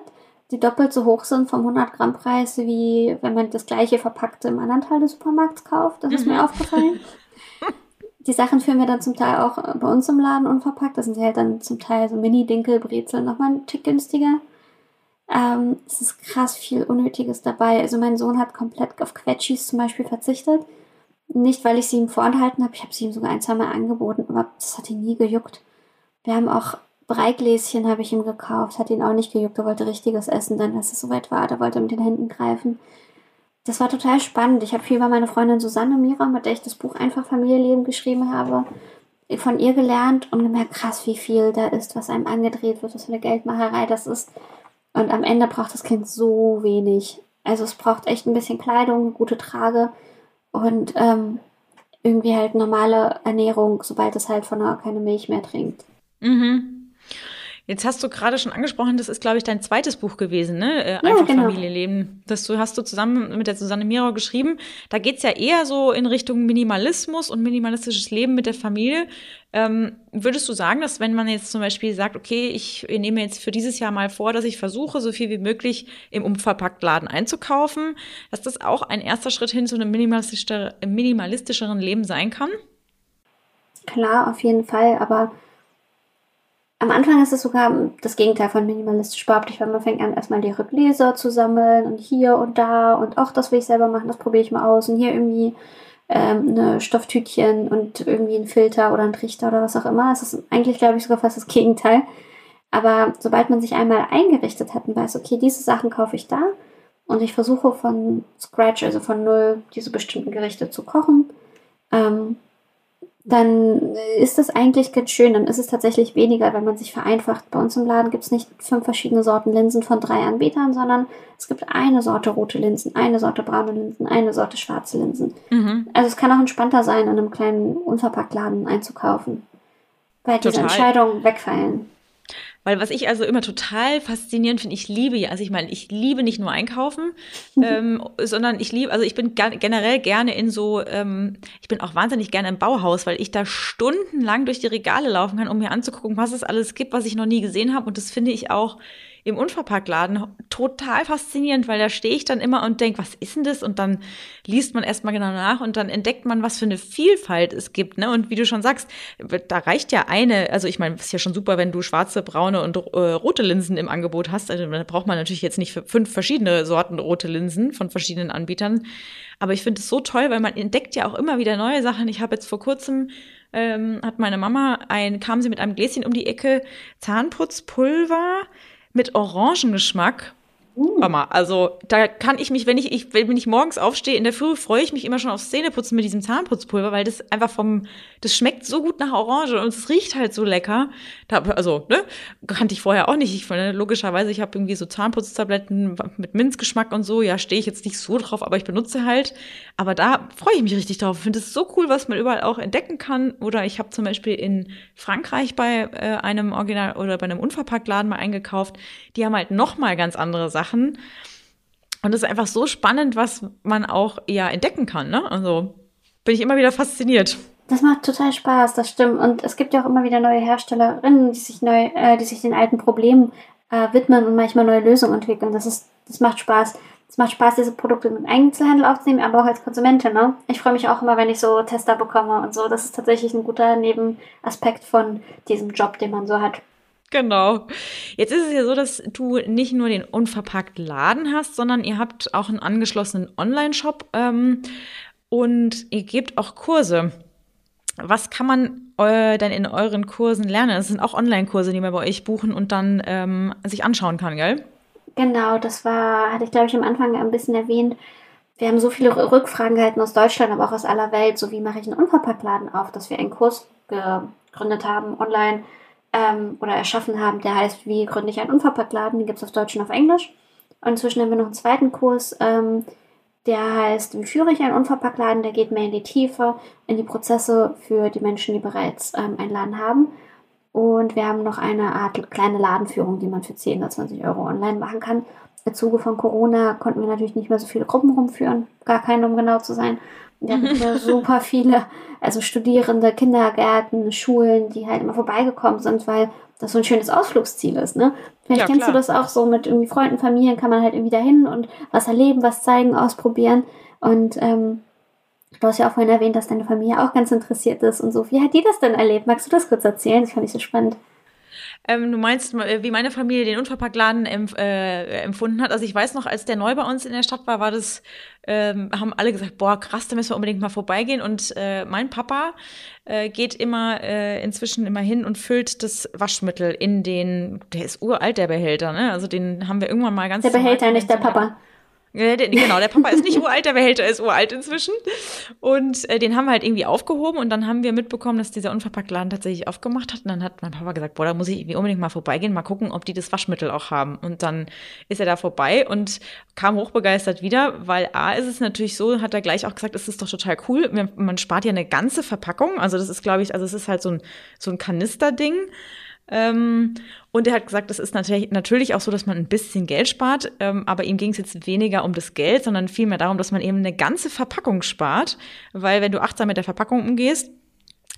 die doppelt so hoch sind vom 100 Gramm Preis, wie wenn man das gleiche verpackte im anderen Teil des Supermarkts kauft. Das ist mhm. mir aufgefallen. die Sachen führen wir dann zum Teil auch bei uns im Laden unverpackt. Das sind halt dann zum Teil so Mini-Dinkel-Brezeln nochmal ein Tick günstiger. Ähm, es ist krass viel Unnötiges dabei. Also mein Sohn hat komplett auf Quetschis zum Beispiel verzichtet. Nicht, weil ich sie ihm vorenthalten habe. Ich habe sie ihm sogar ein, zwei Mal angeboten, aber das hat ihn nie gejuckt. Wir haben auch Breigläschen habe ich ihm gekauft, hat ihn auch nicht gejuckt. Er wollte richtiges Essen, dann als es soweit war, da wollte er mit den Händen greifen. Das war total spannend. Ich habe viel über meine Freundin Susanne Mira, mit der ich das Buch Einfach Familienleben geschrieben habe, von ihr gelernt und gemerkt, krass, wie viel da ist, was einem angedreht wird, was für eine Geldmacherei das ist. Und am Ende braucht das Kind so wenig. Also es braucht echt ein bisschen Kleidung, gute Trage und ähm, irgendwie halt normale Ernährung, sobald es halt von der keine Milch mehr trinkt. Mhm. Jetzt hast du gerade schon angesprochen, das ist, glaube ich, dein zweites Buch gewesen, ne? Äh, Einfach ja, genau. Familienleben. Das du hast du zusammen mit der Susanne Miro geschrieben. Da geht's ja eher so in Richtung Minimalismus und minimalistisches Leben mit der Familie. Ähm, würdest du sagen, dass wenn man jetzt zum Beispiel sagt, okay, ich nehme jetzt für dieses Jahr mal vor, dass ich versuche, so viel wie möglich im Umverpacktladen einzukaufen, dass das auch ein erster Schritt hin zu einem minimalistischeren Leben sein kann? Klar, auf jeden Fall, aber am Anfang ist es sogar das Gegenteil von minimalistisch behauptlich, weil man fängt an, erstmal die Rückleser zu sammeln und hier und da und auch das will ich selber machen, das probiere ich mal aus und hier irgendwie ähm, eine Stofftütchen und irgendwie ein Filter oder ein Trichter oder was auch immer. Es ist eigentlich, glaube ich, sogar fast das Gegenteil. Aber sobald man sich einmal eingerichtet hat und weiß, okay, diese Sachen kaufe ich da und ich versuche von Scratch, also von Null, diese bestimmten Gerichte zu kochen, ähm, dann ist das eigentlich ganz schön. Dann ist es tatsächlich weniger, wenn man sich vereinfacht. Bei uns im Laden gibt es nicht fünf verschiedene Sorten Linsen von drei Anbietern, sondern es gibt eine Sorte rote Linsen, eine Sorte braune Linsen, eine Sorte schwarze Linsen. Mhm. Also es kann auch entspannter sein, in einem kleinen Unverpacktladen einzukaufen, weil diese Entscheidungen wegfallen. Weil was ich also immer total faszinierend finde, ich liebe ja, also ich meine, ich liebe nicht nur einkaufen, mhm. ähm, sondern ich liebe, also ich bin generell gerne in so, ähm, ich bin auch wahnsinnig gerne im Bauhaus, weil ich da stundenlang durch die Regale laufen kann, um mir anzugucken, was es alles gibt, was ich noch nie gesehen habe. Und das finde ich auch im Unverpacktladen total faszinierend, weil da stehe ich dann immer und denke, was ist denn das? Und dann liest man erstmal genau nach und dann entdeckt man, was für eine Vielfalt es gibt. Ne? Und wie du schon sagst, da reicht ja eine, also ich meine, es ist ja schon super, wenn du schwarze, braune und äh, rote Linsen im Angebot hast. Also da braucht man natürlich jetzt nicht fünf verschiedene Sorten rote Linsen von verschiedenen Anbietern. Aber ich finde es so toll, weil man entdeckt ja auch immer wieder neue Sachen. Ich habe jetzt vor kurzem ähm, hat meine Mama ein, kam sie mit einem Gläschen um die Ecke Zahnputzpulver mit Orangengeschmack. Mama, also da kann ich mich, wenn ich, ich, wenn ich morgens aufstehe in der Früh, freue ich mich immer schon aufs Zähneputzen mit diesem Zahnputzpulver, weil das einfach vom, das schmeckt so gut nach Orange und es riecht halt so lecker. Da, also, ne, kannte ich vorher auch nicht. Ich finde, logischerweise, ich habe irgendwie so Zahnputztabletten mit Minzgeschmack und so. Ja, stehe ich jetzt nicht so drauf, aber ich benutze halt. Aber da freue ich mich richtig drauf. Ich finde es so cool, was man überall auch entdecken kann. Oder ich habe zum Beispiel in Frankreich bei äh, einem Original oder bei einem Unverpacktladen mal eingekauft. Die haben halt noch mal ganz andere Sachen Sachen. Und es ist einfach so spannend, was man auch ja entdecken kann. Ne? Also bin ich immer wieder fasziniert. Das macht total Spaß, das stimmt. Und es gibt ja auch immer wieder neue Herstellerinnen, die sich neu, äh, die sich den alten Problemen äh, widmen und manchmal neue Lösungen entwickeln. Das ist, das macht Spaß. Es macht Spaß, diese Produkte im Einzelhandel aufzunehmen, aber auch als Konsumentin. Ne? Ich freue mich auch immer, wenn ich so Tester bekomme und so. Das ist tatsächlich ein guter Nebenaspekt von diesem Job, den man so hat. Genau. Jetzt ist es ja so, dass du nicht nur den unverpackt Laden hast, sondern ihr habt auch einen angeschlossenen Online-Shop ähm, und ihr gebt auch Kurse. Was kann man äh, denn in euren Kursen lernen? Das sind auch Online-Kurse, die man bei euch buchen und dann ähm, sich anschauen kann, gell? Genau, das war, hatte ich glaube ich am Anfang ein bisschen erwähnt. Wir haben so viele Rückfragen gehalten aus Deutschland, aber auch aus aller Welt. So wie mache ich einen Unverpacktladen auf, dass wir einen Kurs gegründet haben online ähm, oder erschaffen haben, der heißt, wie gründe ich einen Unverpacktladen, den gibt es auf Deutsch und auf Englisch. Und inzwischen haben wir noch einen zweiten Kurs, ähm, der heißt, wie führe ich einen Unverpacktladen, der geht mehr in die Tiefe, in die Prozesse für die Menschen, die bereits ähm, einen Laden haben. Und wir haben noch eine Art kleine Ladenführung, die man für 10 oder 20 Euro online machen kann. Im Zuge von Corona konnten wir natürlich nicht mehr so viele Gruppen rumführen, gar keine, um genau zu sein. Wir hatten mhm. super viele, also Studierende, Kindergärten, Schulen, die halt immer vorbeigekommen sind, weil das so ein schönes Ausflugsziel ist, ne? Vielleicht ja, kennst klar. du das auch so mit irgendwie Freunden, Familien, kann man halt irgendwie dahin und was erleben, was zeigen, ausprobieren. Und ähm, Du hast ja auch vorhin erwähnt, dass deine Familie auch ganz interessiert ist und so. Wie hat die das denn erlebt? Magst du das kurz erzählen? Das fand ich so spannend. Ähm, du meinst, äh, wie meine Familie den Unverpacktladen empf äh, empfunden hat. Also ich weiß noch, als der neu bei uns in der Stadt war, war das, ähm, haben alle gesagt, boah, krass, da müssen wir unbedingt mal vorbeigehen. Und äh, mein Papa äh, geht immer äh, inzwischen immer hin und füllt das Waschmittel in den, der ist uralt, der Behälter, ne? Also den haben wir irgendwann mal ganz. Der Behälter, nicht der Papa. Äh, genau, der Papa ist nicht uralt, der Behälter ist uralt inzwischen. Und äh, den haben wir halt irgendwie aufgehoben und dann haben wir mitbekommen, dass dieser Unverpacktladen tatsächlich aufgemacht hat. Und dann hat mein Papa gesagt, boah, da muss ich irgendwie unbedingt mal vorbeigehen, mal gucken, ob die das Waschmittel auch haben. Und dann ist er da vorbei und kam hochbegeistert wieder, weil A ist es natürlich so, hat er gleich auch gesagt, es ist doch total cool. Man spart ja eine ganze Verpackung. Also das ist, glaube ich, also es ist halt so ein, so ein Kanisterding. Ähm, und er hat gesagt, das ist natürlich, natürlich auch so, dass man ein bisschen Geld spart, ähm, aber ihm ging es jetzt weniger um das Geld, sondern vielmehr darum, dass man eben eine ganze Verpackung spart, weil wenn du achtsam mit der Verpackung umgehst,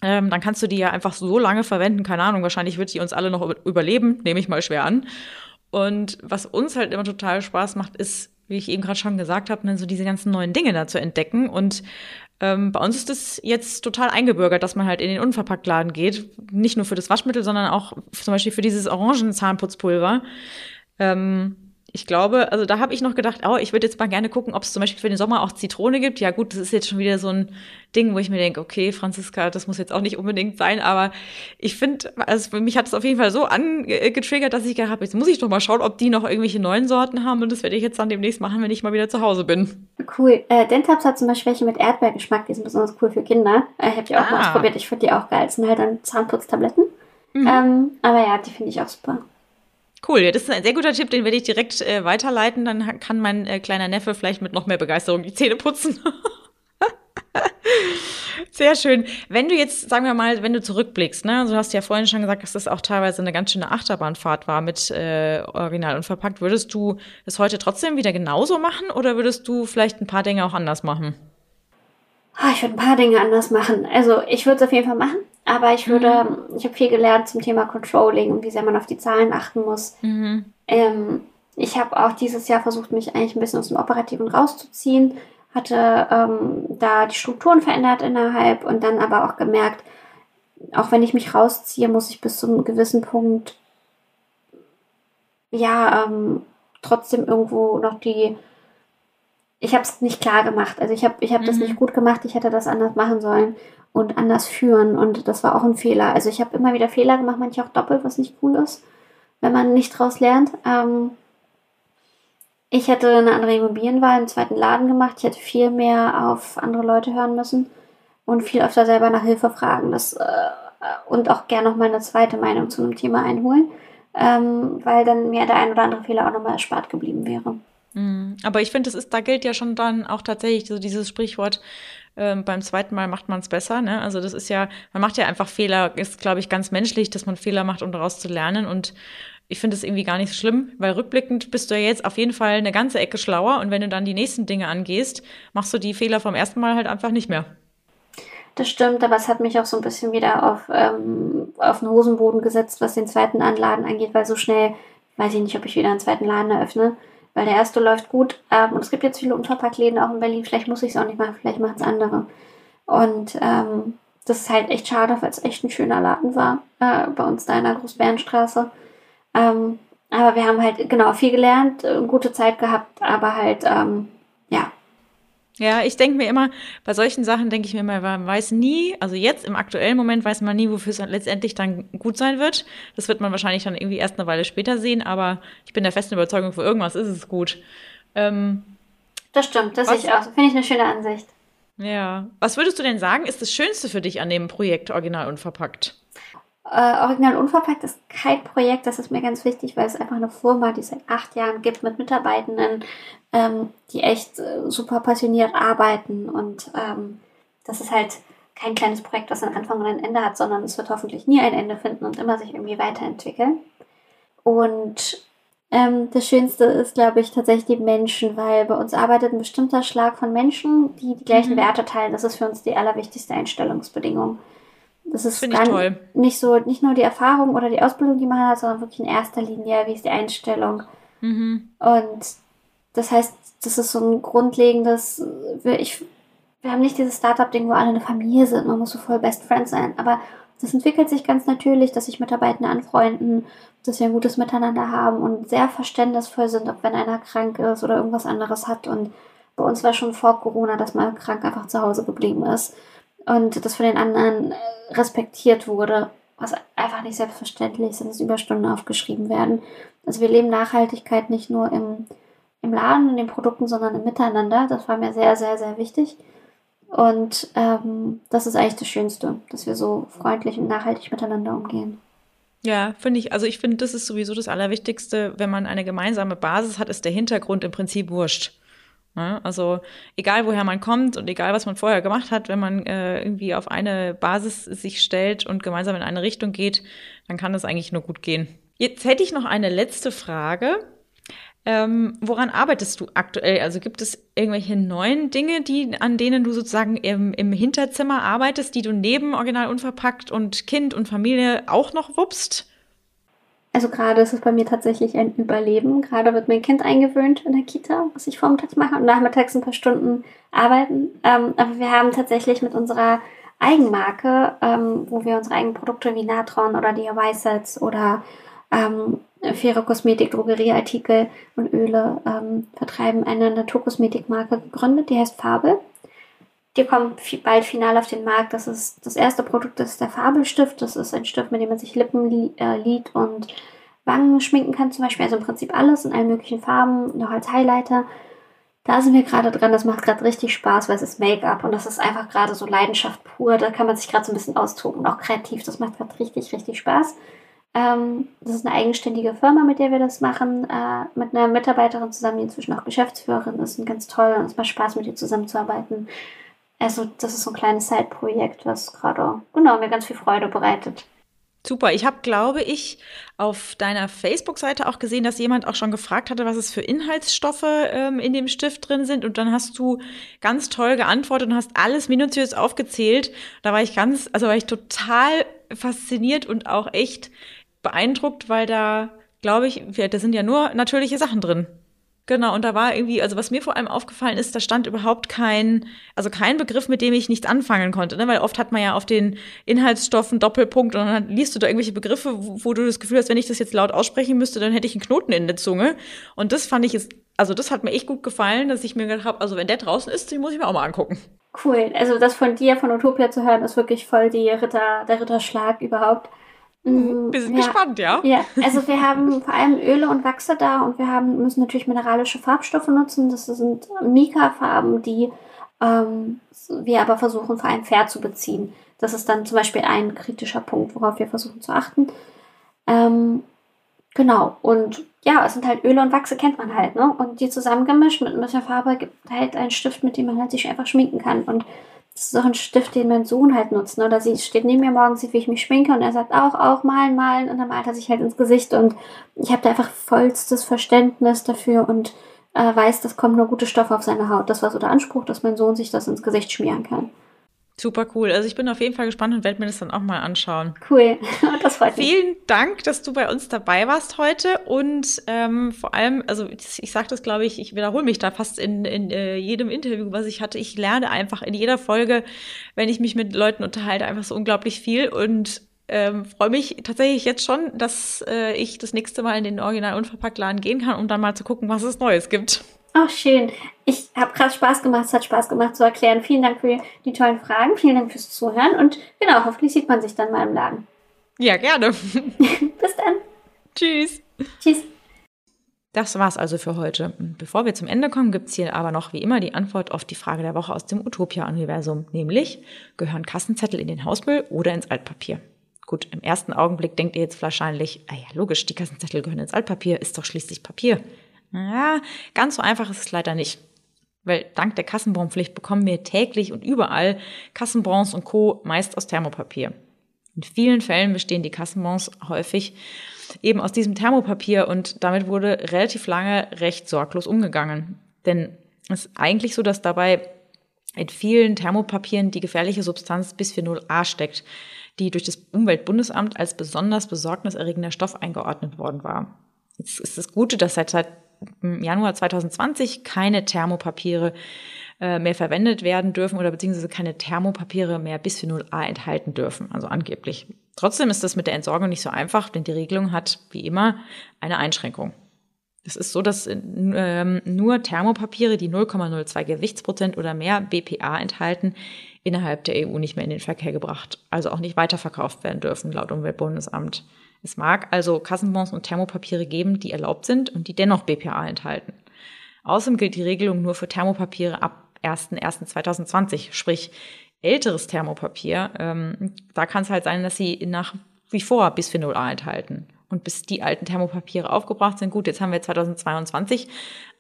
ähm, dann kannst du die ja einfach so lange verwenden, keine Ahnung, wahrscheinlich wird die uns alle noch überleben, nehme ich mal schwer an. Und was uns halt immer total Spaß macht, ist, wie ich eben gerade schon gesagt habe, ne, so diese ganzen neuen Dinge da zu entdecken und ähm, bei uns ist es jetzt total eingebürgert, dass man halt in den Unverpacktladen geht. Nicht nur für das Waschmittel, sondern auch zum Beispiel für dieses Orangenzahnputzpulver. Ähm, ich glaube, also da habe ich noch gedacht, oh, ich würde jetzt mal gerne gucken, ob es zum Beispiel für den Sommer auch Zitrone gibt. Ja gut, das ist jetzt schon wieder so ein Ding, wo ich mir denke, okay, Franziska, das muss jetzt auch nicht unbedingt sein, aber ich finde, also für mich hat es auf jeden Fall so angetriggert, dass ich gedacht habe, jetzt muss ich doch mal schauen, ob die noch irgendwelche neuen Sorten haben und das werde ich jetzt dann demnächst machen, wenn ich mal wieder zu Hause bin. Cool. Äh, Dentabs hat zum Beispiel welche mit Erdbeergeschmack, die sind besonders cool für Kinder. Äh, ich habe die auch ah. mal ausprobiert, ich finde die auch geil. Das sind halt dann Zahnputztabletten. Mhm. Ähm, aber ja, die finde ich auch super. Cool, ja, das ist ein sehr guter Tipp, den werde ich direkt äh, weiterleiten. Dann kann mein äh, kleiner Neffe vielleicht mit noch mehr Begeisterung die Zähne putzen. Sehr schön. Wenn du jetzt, sagen wir mal, wenn du zurückblickst, ne, also du hast ja vorhin schon gesagt, dass das auch teilweise eine ganz schöne Achterbahnfahrt war mit äh, Original und verpackt. Würdest du das heute trotzdem wieder genauso machen oder würdest du vielleicht ein paar Dinge auch anders machen? Ah, ich würde ein paar Dinge anders machen. Also ich würde es auf jeden Fall machen. Aber ich würde, mhm. ich habe viel gelernt zum Thema Controlling und wie sehr man auf die Zahlen achten muss. Mhm. Ähm, ich habe auch dieses Jahr versucht, mich eigentlich ein bisschen aus dem Operativen rauszuziehen, hatte ähm, da die Strukturen verändert innerhalb und dann aber auch gemerkt, auch wenn ich mich rausziehe, muss ich bis zu einem gewissen Punkt ja ähm, trotzdem irgendwo noch die ich habe es nicht klar gemacht. Also ich habe ich hab mhm. das nicht gut gemacht. Ich hätte das anders machen sollen und anders führen. Und das war auch ein Fehler. Also ich habe immer wieder Fehler gemacht, manche auch doppelt, was nicht cool ist, wenn man nicht draus lernt. Ähm, ich hätte eine andere Immobilienwahl im zweiten Laden gemacht. Ich hätte viel mehr auf andere Leute hören müssen und viel öfter selber nach Hilfe fragen. Das, äh, und auch gerne noch mal eine zweite Meinung zu einem Thema einholen, ähm, weil dann mir der ein oder andere Fehler auch nochmal erspart geblieben wäre. Mhm. Aber ich finde, da gilt ja schon dann auch tatsächlich so dieses Sprichwort, ähm, beim zweiten Mal macht man es besser. Ne? Also das ist ja, man macht ja einfach Fehler, ist, glaube ich, ganz menschlich, dass man Fehler macht, um daraus zu lernen. Und ich finde es irgendwie gar nicht so schlimm, weil rückblickend bist du ja jetzt auf jeden Fall eine ganze Ecke schlauer und wenn du dann die nächsten Dinge angehst, machst du die Fehler vom ersten Mal halt einfach nicht mehr. Das stimmt, aber es hat mich auch so ein bisschen wieder auf, ähm, auf den Hosenboden gesetzt, was den zweiten Anladen angeht, weil so schnell weiß ich nicht, ob ich wieder einen zweiten Laden eröffne weil der erste läuft gut. Ähm, und es gibt jetzt viele Unverpacktläden auch in Berlin. Vielleicht muss ich es auch nicht machen, vielleicht machen es andere. Und ähm, das ist halt echt schade, weil es echt ein schöner Laden war äh, bei uns da in der Großbärenstraße. Ähm, aber wir haben halt genau viel gelernt, äh, gute Zeit gehabt, aber halt ähm, ja, ja, ich denke mir immer, bei solchen Sachen denke ich mir immer, man weiß nie, also jetzt im aktuellen Moment weiß man nie, wofür es letztendlich dann gut sein wird. Das wird man wahrscheinlich dann irgendwie erst eine Weile später sehen, aber ich bin der festen Überzeugung, für irgendwas ist es gut. Ähm, das stimmt, das sehe ich auch. Finde ich eine schöne Ansicht. Ja. Was würdest du denn sagen, ist das Schönste für dich an dem Projekt Original Unverpackt? Äh, Original Unverpackt ist kein Projekt, das ist mir ganz wichtig, weil es einfach eine Firma, die es seit acht Jahren gibt, mit Mitarbeitenden, ähm, die echt äh, super passioniert arbeiten. Und ähm, das ist halt kein kleines Projekt, das einen Anfang und ein Ende hat, sondern es wird hoffentlich nie ein Ende finden und immer sich irgendwie weiterentwickeln. Und ähm, das Schönste ist, glaube ich, tatsächlich die Menschen, weil bei uns arbeitet ein bestimmter Schlag von Menschen, die die gleichen mhm. Werte teilen. Das ist für uns die allerwichtigste Einstellungsbedingung. Das ist Finde ich toll. nicht so, nicht nur die Erfahrung oder die Ausbildung, die man hat, sondern wirklich in erster Linie, wie ist die Einstellung. Mhm. Und das heißt, das ist so ein grundlegendes, ich, wir haben nicht dieses Startup-Ding, wo alle eine Familie sind, man muss so voll Best Friend sein, aber das entwickelt sich ganz natürlich, dass sich Mitarbeitende anfreunden, dass wir ein gutes Miteinander haben und sehr verständnisvoll sind, ob wenn einer krank ist oder irgendwas anderes hat. Und bei uns war schon vor Corona, dass man krank einfach zu Hause geblieben ist und das von den anderen respektiert wurde, was einfach nicht selbstverständlich ist, dass Überstunden aufgeschrieben werden. Also wir leben Nachhaltigkeit nicht nur im, im Laden, in den Produkten, sondern im Miteinander. Das war mir sehr, sehr, sehr wichtig. Und ähm, das ist eigentlich das Schönste, dass wir so freundlich und nachhaltig miteinander umgehen. Ja, finde ich. Also ich finde, das ist sowieso das Allerwichtigste, wenn man eine gemeinsame Basis hat, ist der Hintergrund im Prinzip wurscht. Ne? Also egal woher man kommt und egal was man vorher gemacht hat, wenn man äh, irgendwie auf eine Basis sich stellt und gemeinsam in eine Richtung geht, dann kann das eigentlich nur gut gehen. Jetzt hätte ich noch eine letzte Frage. Ähm, woran arbeitest du aktuell? Also gibt es irgendwelche neuen Dinge, die, an denen du sozusagen im, im Hinterzimmer arbeitest, die du neben Original Unverpackt und Kind und Familie auch noch wuppst? Also gerade ist es bei mir tatsächlich ein Überleben. Gerade wird mein Kind eingewöhnt in der Kita, was ich vormittags mache und nachmittags ein paar Stunden arbeiten. Ähm, aber wir haben tatsächlich mit unserer Eigenmarke, ähm, wo wir unsere eigenen Produkte wie Natron oder die Sets oder ähm, faire Kosmetik, Drogerieartikel und Öle ähm, vertreiben, eine Naturkosmetikmarke gegründet, die heißt Fabel. Die kommt bald final auf den Markt. Das ist das erste Produkt, das ist der Fabelstift. Das ist ein Stift, mit dem man sich Lippen, äh, Lid und Wangen schminken kann, zum Beispiel. Also im Prinzip alles in allen möglichen Farben, noch als Highlighter. Da sind wir gerade dran. Das macht gerade richtig Spaß, weil es ist Make-up und das ist einfach gerade so Leidenschaft pur. Da kann man sich gerade so ein bisschen austoben und auch kreativ. Das macht gerade richtig, richtig Spaß. Ähm, das ist eine eigenständige Firma, mit der wir das machen, äh, mit einer Mitarbeiterin zusammen, die inzwischen auch Geschäftsführerin ist und ganz toll und es macht Spaß, mit ihr zusammenzuarbeiten. Also das ist so ein kleines Side-Projekt, was gerade genau mir ganz viel Freude bereitet. Super. Ich habe, glaube ich, auf deiner Facebook-Seite auch gesehen, dass jemand auch schon gefragt hatte, was es für Inhaltsstoffe ähm, in dem Stift drin sind. Und dann hast du ganz toll geantwortet und hast alles minutiös aufgezählt. Da war ich ganz, also war ich total fasziniert und auch echt beeindruckt, weil da, glaube ich, da sind ja nur natürliche Sachen drin. Genau, und da war irgendwie, also was mir vor allem aufgefallen ist, da stand überhaupt kein, also kein Begriff, mit dem ich nichts anfangen konnte, ne? weil oft hat man ja auf den Inhaltsstoffen Doppelpunkt und dann liest du da irgendwelche Begriffe, wo, wo, du das Gefühl hast, wenn ich das jetzt laut aussprechen müsste, dann hätte ich einen Knoten in der Zunge. Und das fand ich jetzt, also das hat mir echt gut gefallen, dass ich mir gedacht habe, also wenn der draußen ist, den muss ich mir auch mal angucken. Cool, also das von dir, von Utopia zu hören, ist wirklich voll die Ritter, der Ritterschlag überhaupt. Mhm. Wir sind ja, gespannt, ja. Ja, also wir haben vor allem Öle und Wachse da und wir haben, müssen natürlich mineralische Farbstoffe nutzen. Das sind Mika-Farben, die ähm, wir aber versuchen vor allem fair zu beziehen. Das ist dann zum Beispiel ein kritischer Punkt, worauf wir versuchen zu achten. Ähm, genau, und ja, es sind halt Öle und Wachse, kennt man halt, ne? Und die zusammengemischt mit ein bisschen Farbe gibt halt einen Stift, mit dem man halt sich einfach schminken kann. Und das ist auch ein Stift, den mein Sohn halt nutzt. Ne? Oder sie steht neben mir morgens, sieht, wie ich mich schminke und er sagt auch, auch malen, malen und dann malt er sich halt ins Gesicht und ich habe da einfach vollstes Verständnis dafür und äh, weiß, das kommt nur gute Stoffe auf seine Haut. Das war so der Anspruch, dass mein Sohn sich das ins Gesicht schmieren kann. Super cool. Also ich bin auf jeden Fall gespannt und werde mir das dann auch mal anschauen. Cool, das freut mich. Vielen Dank, dass du bei uns dabei warst heute und ähm, vor allem, also ich sage das, glaube ich, ich wiederhole mich da fast in, in äh, jedem Interview, was ich hatte. Ich lerne einfach in jeder Folge, wenn ich mich mit Leuten unterhalte, einfach so unglaublich viel und ähm, freue mich tatsächlich jetzt schon, dass äh, ich das nächste Mal in den Original Unverpackt Laden gehen kann, um dann mal zu gucken, was es Neues gibt. Oh, schön. Ich habe gerade Spaß gemacht. Es hat Spaß gemacht zu erklären. Vielen Dank für die tollen Fragen. Vielen Dank fürs Zuhören. Und genau, hoffentlich sieht man sich dann mal im Laden. Ja, gerne. Bis dann. Tschüss. Tschüss. Das war's also für heute. Bevor wir zum Ende kommen, gibt's hier aber noch wie immer die Antwort auf die Frage der Woche aus dem Utopia-Universum, nämlich gehören Kassenzettel in den Hausmüll oder ins Altpapier? Gut, im ersten Augenblick denkt ihr jetzt wahrscheinlich, ah ja, logisch, die Kassenzettel gehören ins Altpapier, ist doch schließlich Papier. Ja, ganz so einfach ist es leider nicht. Weil dank der Kassenbonpflicht bekommen wir täglich und überall Kassenbons und Co. meist aus Thermopapier. In vielen Fällen bestehen die Kassenbons häufig eben aus diesem Thermopapier und damit wurde relativ lange recht sorglos umgegangen. Denn es ist eigentlich so, dass dabei in vielen Thermopapieren die gefährliche Substanz Bisphenol A steckt, die durch das Umweltbundesamt als besonders besorgniserregender Stoff eingeordnet worden war. Jetzt ist das Gute, dass seit Januar 2020 keine Thermopapiere äh, mehr verwendet werden dürfen oder beziehungsweise keine Thermopapiere mehr Bisphenol A enthalten dürfen, also angeblich. Trotzdem ist das mit der Entsorgung nicht so einfach, denn die Regelung hat wie immer eine Einschränkung. Es ist so, dass ähm, nur Thermopapiere, die 0,02 Gewichtsprozent oder mehr BPA enthalten, innerhalb der EU nicht mehr in den Verkehr gebracht, also auch nicht weiterverkauft werden dürfen, laut Umweltbundesamt. Es mag also Kassenbons und Thermopapiere geben, die erlaubt sind und die dennoch BPA enthalten. Außerdem gilt die Regelung nur für Thermopapiere ab 01.01.2020, sprich älteres Thermopapier. Ähm, da kann es halt sein, dass sie nach wie vor Bisphenol A enthalten und bis die alten Thermopapiere aufgebraucht sind. Gut, jetzt haben wir 2022,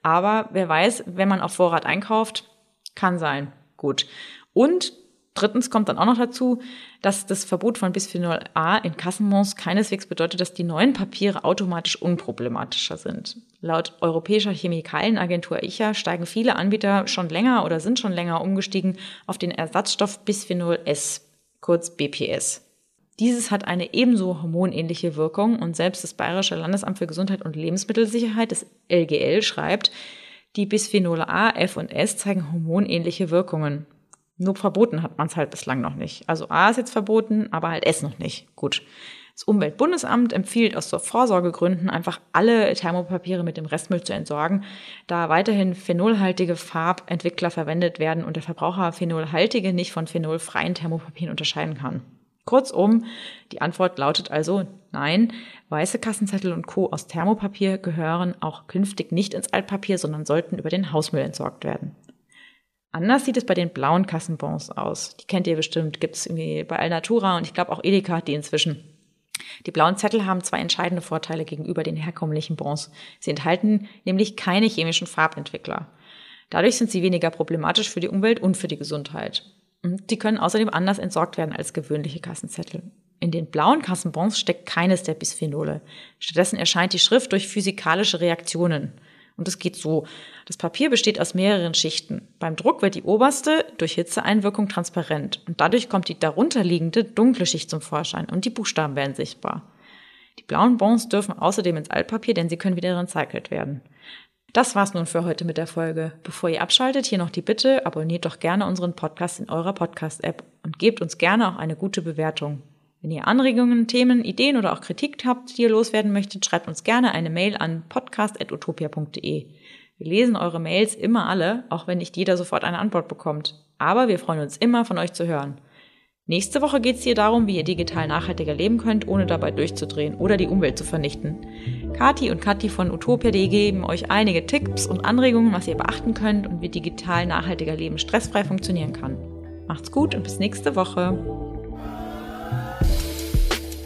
aber wer weiß, wenn man auf Vorrat einkauft, kann sein. Gut. Und drittens kommt dann auch noch dazu, dass das Verbot von Bisphenol A in Kassenbons keineswegs bedeutet, dass die neuen Papiere automatisch unproblematischer sind. Laut Europäischer Chemikalienagentur ICHA steigen viele Anbieter schon länger oder sind schon länger umgestiegen auf den Ersatzstoff Bisphenol S, kurz BPS. Dieses hat eine ebenso hormonähnliche Wirkung und selbst das Bayerische Landesamt für Gesundheit und Lebensmittelsicherheit, das LGL, schreibt, die Bisphenole A, F und S zeigen hormonähnliche Wirkungen. Nur verboten hat man es halt bislang noch nicht. Also A ist jetzt verboten, aber halt S noch nicht. Gut. Das Umweltbundesamt empfiehlt aus so Vorsorgegründen einfach alle Thermopapiere mit dem Restmüll zu entsorgen, da weiterhin phenolhaltige Farbentwickler verwendet werden und der Verbraucher phenolhaltige nicht von phenolfreien Thermopapieren unterscheiden kann. Kurzum, die Antwort lautet also nein, weiße Kassenzettel und Co. aus Thermopapier gehören auch künftig nicht ins Altpapier, sondern sollten über den Hausmüll entsorgt werden. Anders sieht es bei den blauen Kassenbons aus. Die kennt ihr bestimmt, gibt es irgendwie bei Alnatura und ich glaube auch Edeka hat die inzwischen. Die blauen Zettel haben zwei entscheidende Vorteile gegenüber den herkömmlichen Bons. Sie enthalten nämlich keine chemischen Farbentwickler. Dadurch sind sie weniger problematisch für die Umwelt und für die Gesundheit. Und die können außerdem anders entsorgt werden als gewöhnliche Kassenzettel. In den blauen Kassenbons steckt keines der Bisphenole. Stattdessen erscheint die Schrift durch physikalische Reaktionen. Und es geht so. Das Papier besteht aus mehreren Schichten. Beim Druck wird die oberste durch Hitzeeinwirkung transparent und dadurch kommt die darunterliegende dunkle Schicht zum Vorschein und die Buchstaben werden sichtbar. Die blauen Bons dürfen außerdem ins Altpapier, denn sie können wieder recycelt werden. Das war's nun für heute mit der Folge. Bevor ihr abschaltet, hier noch die Bitte, abonniert doch gerne unseren Podcast in eurer Podcast-App und gebt uns gerne auch eine gute Bewertung. Wenn ihr Anregungen, Themen, Ideen oder auch Kritik habt, die ihr loswerden möchtet, schreibt uns gerne eine Mail an podcast.utopia.de. Wir lesen eure Mails immer alle, auch wenn nicht jeder sofort eine Antwort bekommt. Aber wir freuen uns immer, von euch zu hören. Nächste Woche geht es hier darum, wie ihr digital nachhaltiger leben könnt, ohne dabei durchzudrehen oder die Umwelt zu vernichten. Kati und Kathi von Utopia.de geben euch einige Tipps und Anregungen, was ihr beachten könnt und wie digital nachhaltiger Leben stressfrei funktionieren kann. Macht's gut und bis nächste Woche.